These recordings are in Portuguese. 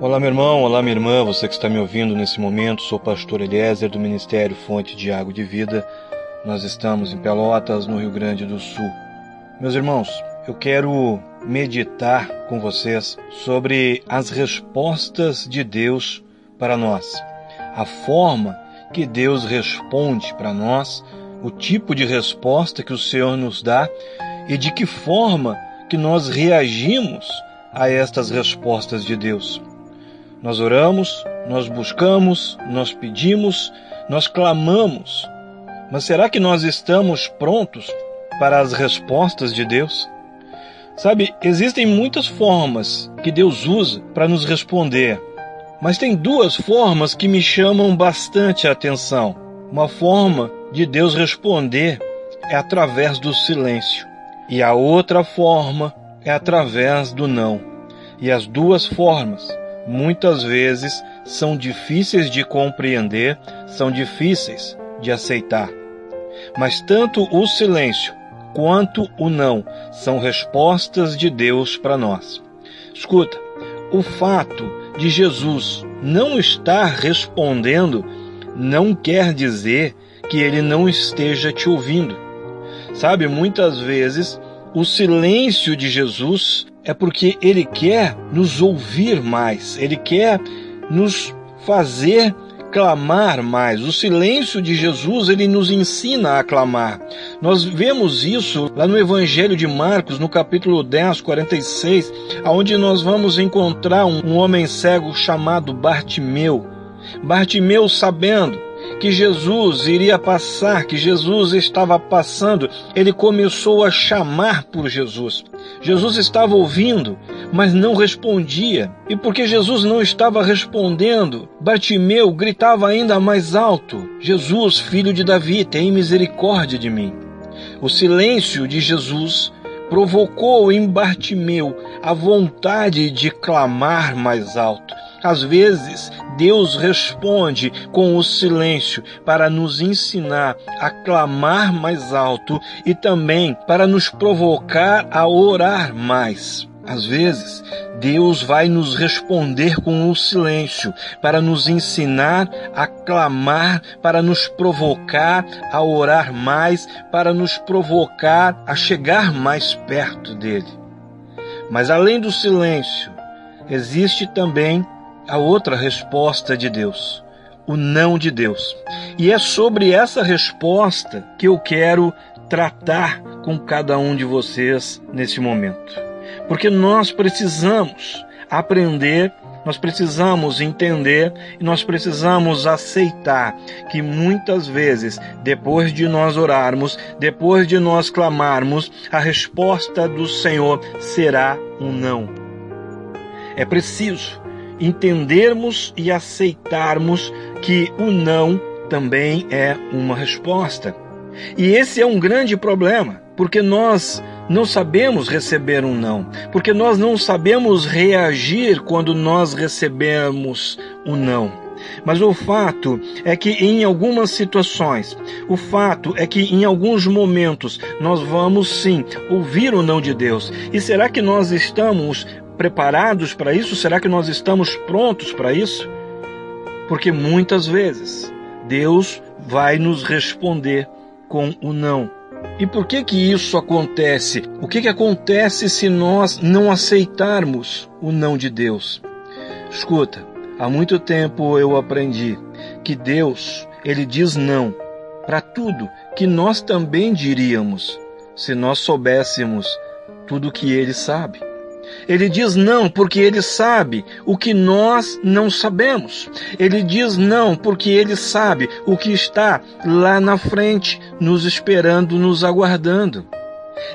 Olá, meu irmão, olá, minha irmã, você que está me ouvindo nesse momento, sou o pastor Eliezer do Ministério Fonte de Água de Vida. Nós estamos em Pelotas, no Rio Grande do Sul. Meus irmãos, eu quero meditar com vocês sobre as respostas de Deus para nós. A forma que Deus responde para nós, o tipo de resposta que o Senhor nos dá e de que forma que nós reagimos a estas respostas de Deus. Nós oramos, nós buscamos, nós pedimos, nós clamamos. Mas será que nós estamos prontos para as respostas de Deus? Sabe, existem muitas formas que Deus usa para nos responder, mas tem duas formas que me chamam bastante a atenção. Uma forma de Deus responder é através do silêncio, e a outra forma é através do não. E as duas formas muitas vezes são difíceis de compreender, são difíceis de aceitar. Mas tanto o silêncio quanto o não são respostas de Deus para nós. Escuta, o fato de Jesus não estar respondendo não quer dizer que ele não esteja te ouvindo. Sabe, muitas vezes o silêncio de Jesus é porque ele quer nos ouvir mais, ele quer nos fazer clamar mais. O silêncio de Jesus, ele nos ensina a clamar. Nós vemos isso lá no Evangelho de Marcos, no capítulo 10, 46, aonde nós vamos encontrar um, homem cego chamado Bartimeu. Bartimeu sabendo que Jesus iria passar, que Jesus estava passando, ele começou a chamar por Jesus. Jesus estava ouvindo, mas não respondia. E porque Jesus não estava respondendo, Bartimeu gritava ainda mais alto: Jesus, filho de Davi, tem misericórdia de mim. O silêncio de Jesus provocou em Bartimeu a vontade de clamar mais alto. Às vezes, Deus responde com o silêncio para nos ensinar a clamar mais alto e também para nos provocar a orar mais. Às vezes, Deus vai nos responder com o silêncio para nos ensinar a clamar, para nos provocar a orar mais, para nos provocar a chegar mais perto dele. Mas além do silêncio, existe também a outra resposta de Deus, o não de Deus. E é sobre essa resposta que eu quero tratar com cada um de vocês nesse momento. Porque nós precisamos aprender, nós precisamos entender e nós precisamos aceitar que muitas vezes, depois de nós orarmos, depois de nós clamarmos, a resposta do Senhor será um não. É preciso entendermos e aceitarmos que o não também é uma resposta. E esse é um grande problema, porque nós não sabemos receber um não, porque nós não sabemos reagir quando nós recebemos um não. Mas o fato é que em algumas situações, o fato é que em alguns momentos nós vamos sim ouvir o não de Deus. E será que nós estamos preparados para isso? Será que nós estamos prontos para isso? Porque muitas vezes Deus vai nos responder com o não. E por que que isso acontece? O que que acontece se nós não aceitarmos o não de Deus? Escuta, há muito tempo eu aprendi que Deus, ele diz não para tudo que nós também diríamos se nós soubéssemos tudo que ele sabe. Ele diz não porque ele sabe o que nós não sabemos. Ele diz não porque ele sabe o que está lá na frente, nos esperando, nos aguardando.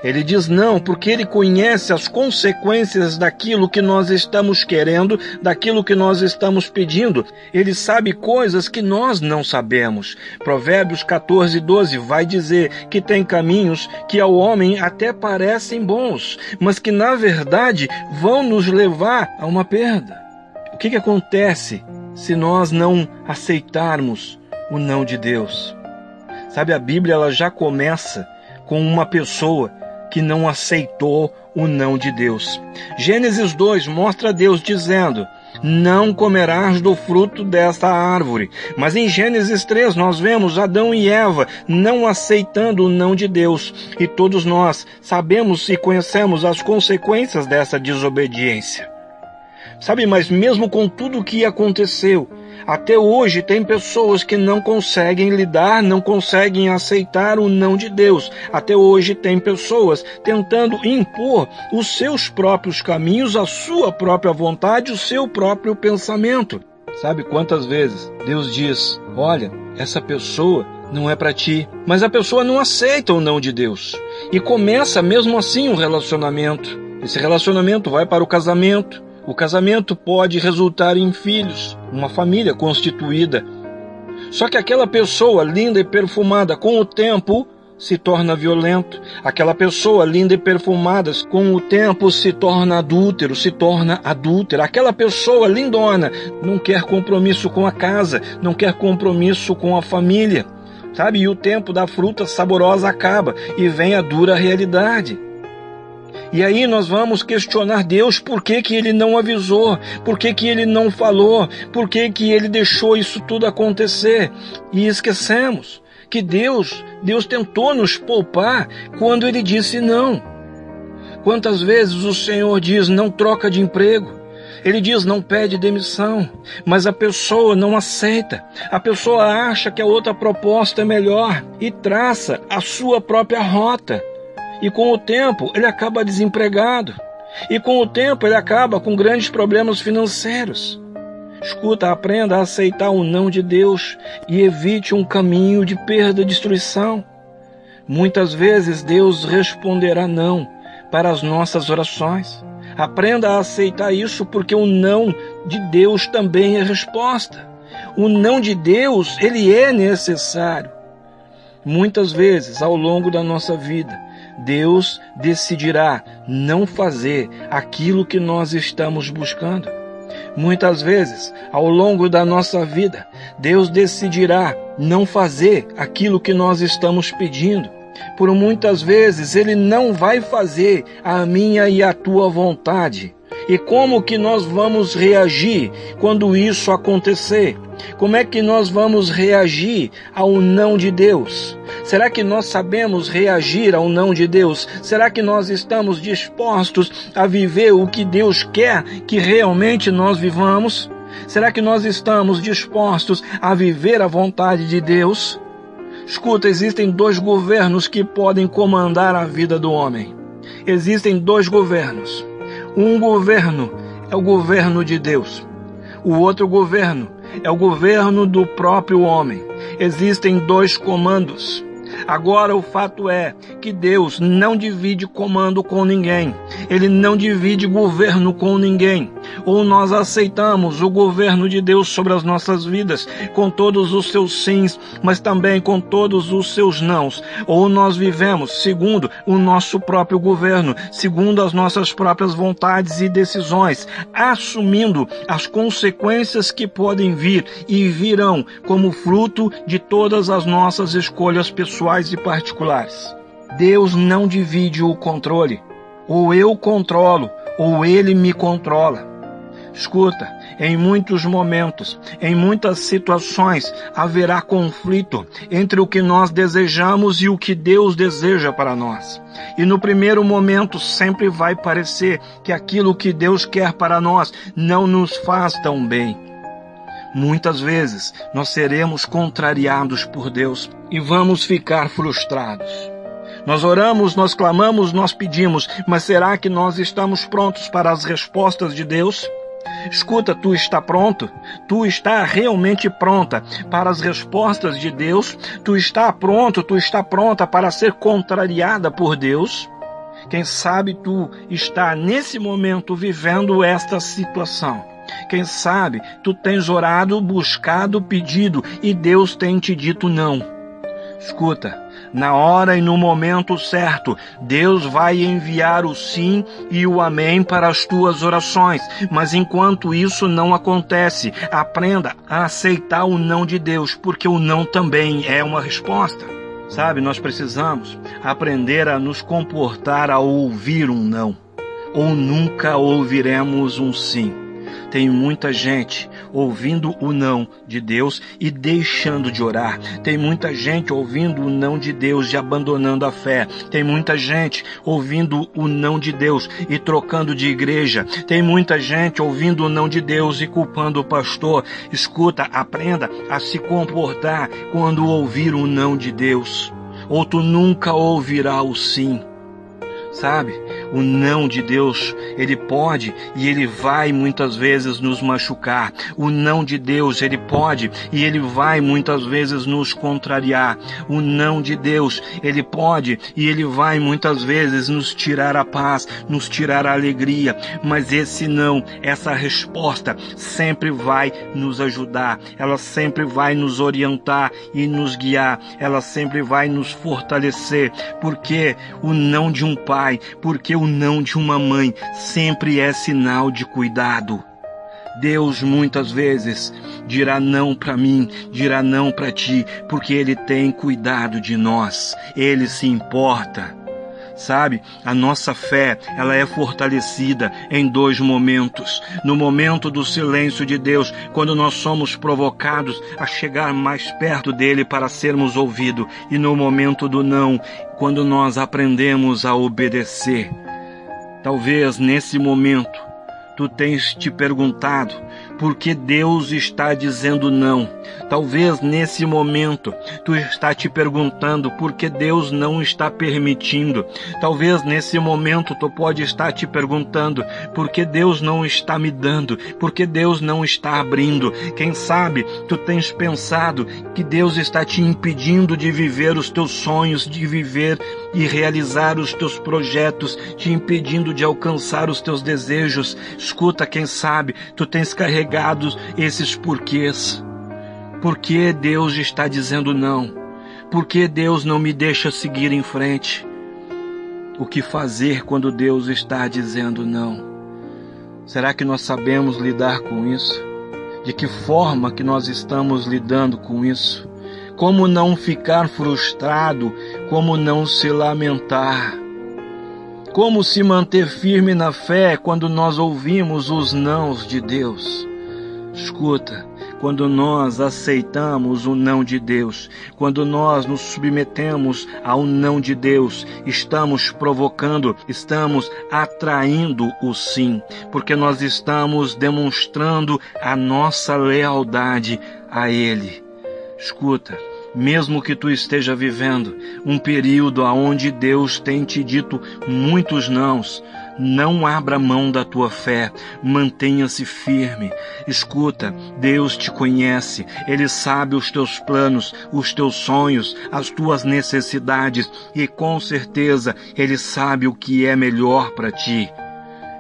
Ele diz não, porque ele conhece as consequências daquilo que nós estamos querendo, daquilo que nós estamos pedindo. Ele sabe coisas que nós não sabemos. Provérbios 14, 12 vai dizer que tem caminhos que ao homem até parecem bons, mas que na verdade vão nos levar a uma perda. O que, que acontece se nós não aceitarmos o não de Deus? Sabe, a Bíblia ela já começa com uma pessoa que não aceitou o não de Deus. Gênesis 2 mostra Deus dizendo: Não comerás do fruto desta árvore. Mas em Gênesis 3 nós vemos Adão e Eva não aceitando o não de Deus. E todos nós sabemos e conhecemos as consequências dessa desobediência. Sabe, mas mesmo com tudo o que aconteceu, até hoje tem pessoas que não conseguem lidar, não conseguem aceitar o não de Deus. Até hoje tem pessoas tentando impor os seus próprios caminhos, a sua própria vontade, o seu próprio pensamento. Sabe quantas vezes Deus diz: "Olha, essa pessoa não é para ti", mas a pessoa não aceita o não de Deus e começa mesmo assim um relacionamento. Esse relacionamento vai para o casamento, o casamento pode resultar em filhos, uma família constituída. Só que aquela pessoa linda e perfumada, com o tempo, se torna violento. Aquela pessoa linda e perfumada, com o tempo se torna adúltero, se torna adúltera. Aquela pessoa lindona não quer compromisso com a casa, não quer compromisso com a família. Sabe? E o tempo da fruta saborosa acaba e vem a dura realidade. E aí nós vamos questionar Deus por que, que ele não avisou, por que, que ele não falou, por que, que ele deixou isso tudo acontecer. E esquecemos que Deus, Deus tentou nos poupar quando ele disse não. Quantas vezes o Senhor diz não troca de emprego? Ele diz não pede demissão, mas a pessoa não aceita. A pessoa acha que a outra proposta é melhor e traça a sua própria rota. E com o tempo ele acaba desempregado. E com o tempo ele acaba com grandes problemas financeiros. Escuta, aprenda a aceitar o não de Deus e evite um caminho de perda e destruição. Muitas vezes Deus responderá não para as nossas orações. Aprenda a aceitar isso porque o não de Deus também é resposta. O não de Deus, ele é necessário. Muitas vezes ao longo da nossa vida, Deus decidirá não fazer aquilo que nós estamos buscando. Muitas vezes, ao longo da nossa vida, Deus decidirá não fazer aquilo que nós estamos pedindo. Por muitas vezes, Ele não vai fazer a minha e a tua vontade. E como que nós vamos reagir quando isso acontecer? Como é que nós vamos reagir ao não de Deus? Será que nós sabemos reagir ao não de Deus? Será que nós estamos dispostos a viver o que Deus quer que realmente nós vivamos? Será que nós estamos dispostos a viver a vontade de Deus? Escuta, existem dois governos que podem comandar a vida do homem. Existem dois governos. Um governo é o governo de Deus. O outro governo é o governo do próprio homem. Existem dois comandos. Agora o fato é que Deus não divide comando com ninguém. Ele não divide governo com ninguém. Ou nós aceitamos o governo de Deus sobre as nossas vidas, com todos os seus sims, mas também com todos os seus nãos. Ou nós vivemos segundo o nosso próprio governo, segundo as nossas próprias vontades e decisões, assumindo as consequências que podem vir e virão como fruto de todas as nossas escolhas pessoais e particulares. Deus não divide o controle. Ou eu controlo, ou ele me controla. Escuta, em muitos momentos, em muitas situações, haverá conflito entre o que nós desejamos e o que Deus deseja para nós. E no primeiro momento sempre vai parecer que aquilo que Deus quer para nós não nos faz tão bem. Muitas vezes nós seremos contrariados por Deus e vamos ficar frustrados. Nós oramos, nós clamamos, nós pedimos, mas será que nós estamos prontos para as respostas de Deus? Escuta, tu está pronto? Tu está realmente pronta para as respostas de Deus? Tu está pronto, tu está pronta para ser contrariada por Deus? Quem sabe tu está nesse momento vivendo esta situação. Quem sabe tu tens orado, buscado, pedido e Deus tem te dito não. Escuta, na hora e no momento certo, Deus vai enviar o sim e o amém para as tuas orações. Mas enquanto isso não acontece, aprenda a aceitar o não de Deus, porque o não também é uma resposta. Sabe, nós precisamos aprender a nos comportar ao ouvir um não, ou nunca ouviremos um sim. Tem muita gente ouvindo o não de Deus e deixando de orar. Tem muita gente ouvindo o não de Deus e abandonando a fé. Tem muita gente ouvindo o não de Deus e trocando de igreja. Tem muita gente ouvindo o não de Deus e culpando o pastor. Escuta, aprenda a se comportar quando ouvir o não de Deus. Ou tu nunca ouvirá o sim sabe? O não de Deus, ele pode e ele vai muitas vezes nos machucar. O não de Deus, ele pode e ele vai muitas vezes nos contrariar. O não de Deus, ele pode e ele vai muitas vezes nos tirar a paz, nos tirar a alegria. Mas esse não, essa resposta sempre vai nos ajudar. Ela sempre vai nos orientar e nos guiar. Ela sempre vai nos fortalecer, porque o não de um pai porque o não de uma mãe sempre é sinal de cuidado. Deus muitas vezes dirá não para mim, dirá não para ti, porque Ele tem cuidado de nós, Ele se importa. Sabe, a nossa fé, ela é fortalecida em dois momentos. No momento do silêncio de Deus, quando nós somos provocados a chegar mais perto dele para sermos ouvidos, e no momento do não, quando nós aprendemos a obedecer. Talvez nesse momento tu tens te perguntado por que Deus está dizendo não. Talvez nesse momento tu está te perguntando por que Deus não está permitindo. Talvez nesse momento tu pode estar te perguntando por que Deus não está me dando, por que Deus não está abrindo. Quem sabe tu tens pensado que Deus está te impedindo de viver os teus sonhos, de viver e realizar os teus projetos, te impedindo de alcançar os teus desejos. Escuta, quem sabe tu tens carregado esses porquês. Por que Deus está dizendo não? Por que Deus não me deixa seguir em frente? O que fazer quando Deus está dizendo não? Será que nós sabemos lidar com isso? De que forma que nós estamos lidando com isso? Como não ficar frustrado? Como não se lamentar? Como se manter firme na fé quando nós ouvimos os nãos de Deus? Escuta, quando nós aceitamos o não de Deus, quando nós nos submetemos ao não de Deus, estamos provocando, estamos atraindo o sim, porque nós estamos demonstrando a nossa lealdade a Ele. Escuta, mesmo que tu esteja vivendo um período aonde Deus tem te dito muitos nãos, não abra mão da tua fé, mantenha-se firme. Escuta, Deus te conhece, Ele sabe os teus planos, os teus sonhos, as tuas necessidades e com certeza Ele sabe o que é melhor para ti.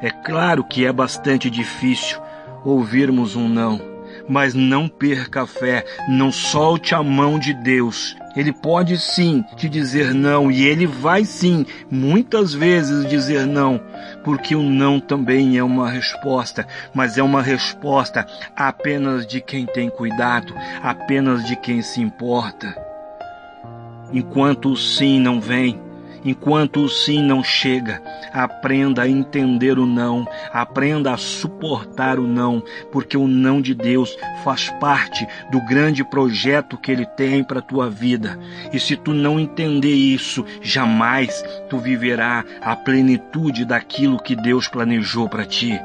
É claro que é bastante difícil ouvirmos um não mas não perca a fé, não solte a mão de Deus. Ele pode sim te dizer não e ele vai sim, muitas vezes dizer não, porque o não também é uma resposta, mas é uma resposta apenas de quem tem cuidado, apenas de quem se importa. Enquanto o sim não vem, Enquanto o sim não chega, aprenda a entender o não, aprenda a suportar o não, porque o não de Deus faz parte do grande projeto que ele tem para a tua vida. E se tu não entender isso, jamais tu viverá a plenitude daquilo que Deus planejou para ti.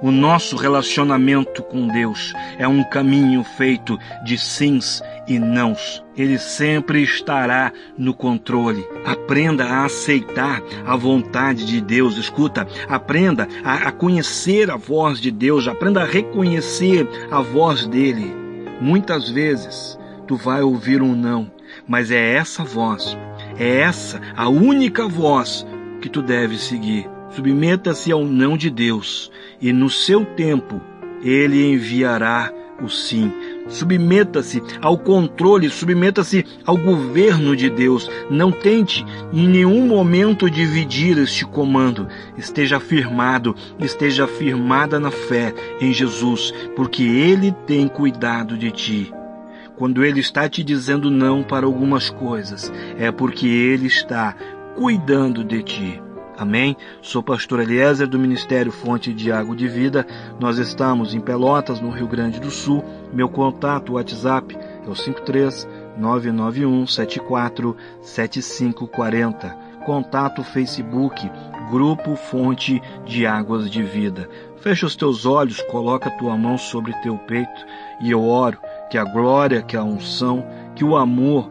O nosso relacionamento com Deus é um caminho feito de sims e nãos. Ele sempre estará no controle. Aprenda a aceitar a vontade de Deus. Escuta, aprenda a, a conhecer a voz de Deus. Aprenda a reconhecer a voz dele. Muitas vezes tu vai ouvir um não, mas é essa voz, é essa a única voz que tu deves seguir. Submeta-se ao não de Deus e no seu tempo ele enviará o sim. Submeta-se ao controle, submeta-se ao governo de Deus. Não tente em nenhum momento dividir este comando. Esteja firmado, esteja firmada na fé em Jesus, porque Ele tem cuidado de ti. Quando Ele está te dizendo não para algumas coisas, é porque Ele está cuidando de ti. Amém? Sou pastor Eliezer do Ministério Fonte de Água de Vida. Nós estamos em Pelotas, no Rio Grande do Sul. Meu contato WhatsApp é o 53 991 74 7540. Contato Facebook Grupo Fonte de Águas de Vida. Fecha os teus olhos, coloca tua mão sobre teu peito e eu oro que a glória, que a unção, que o amor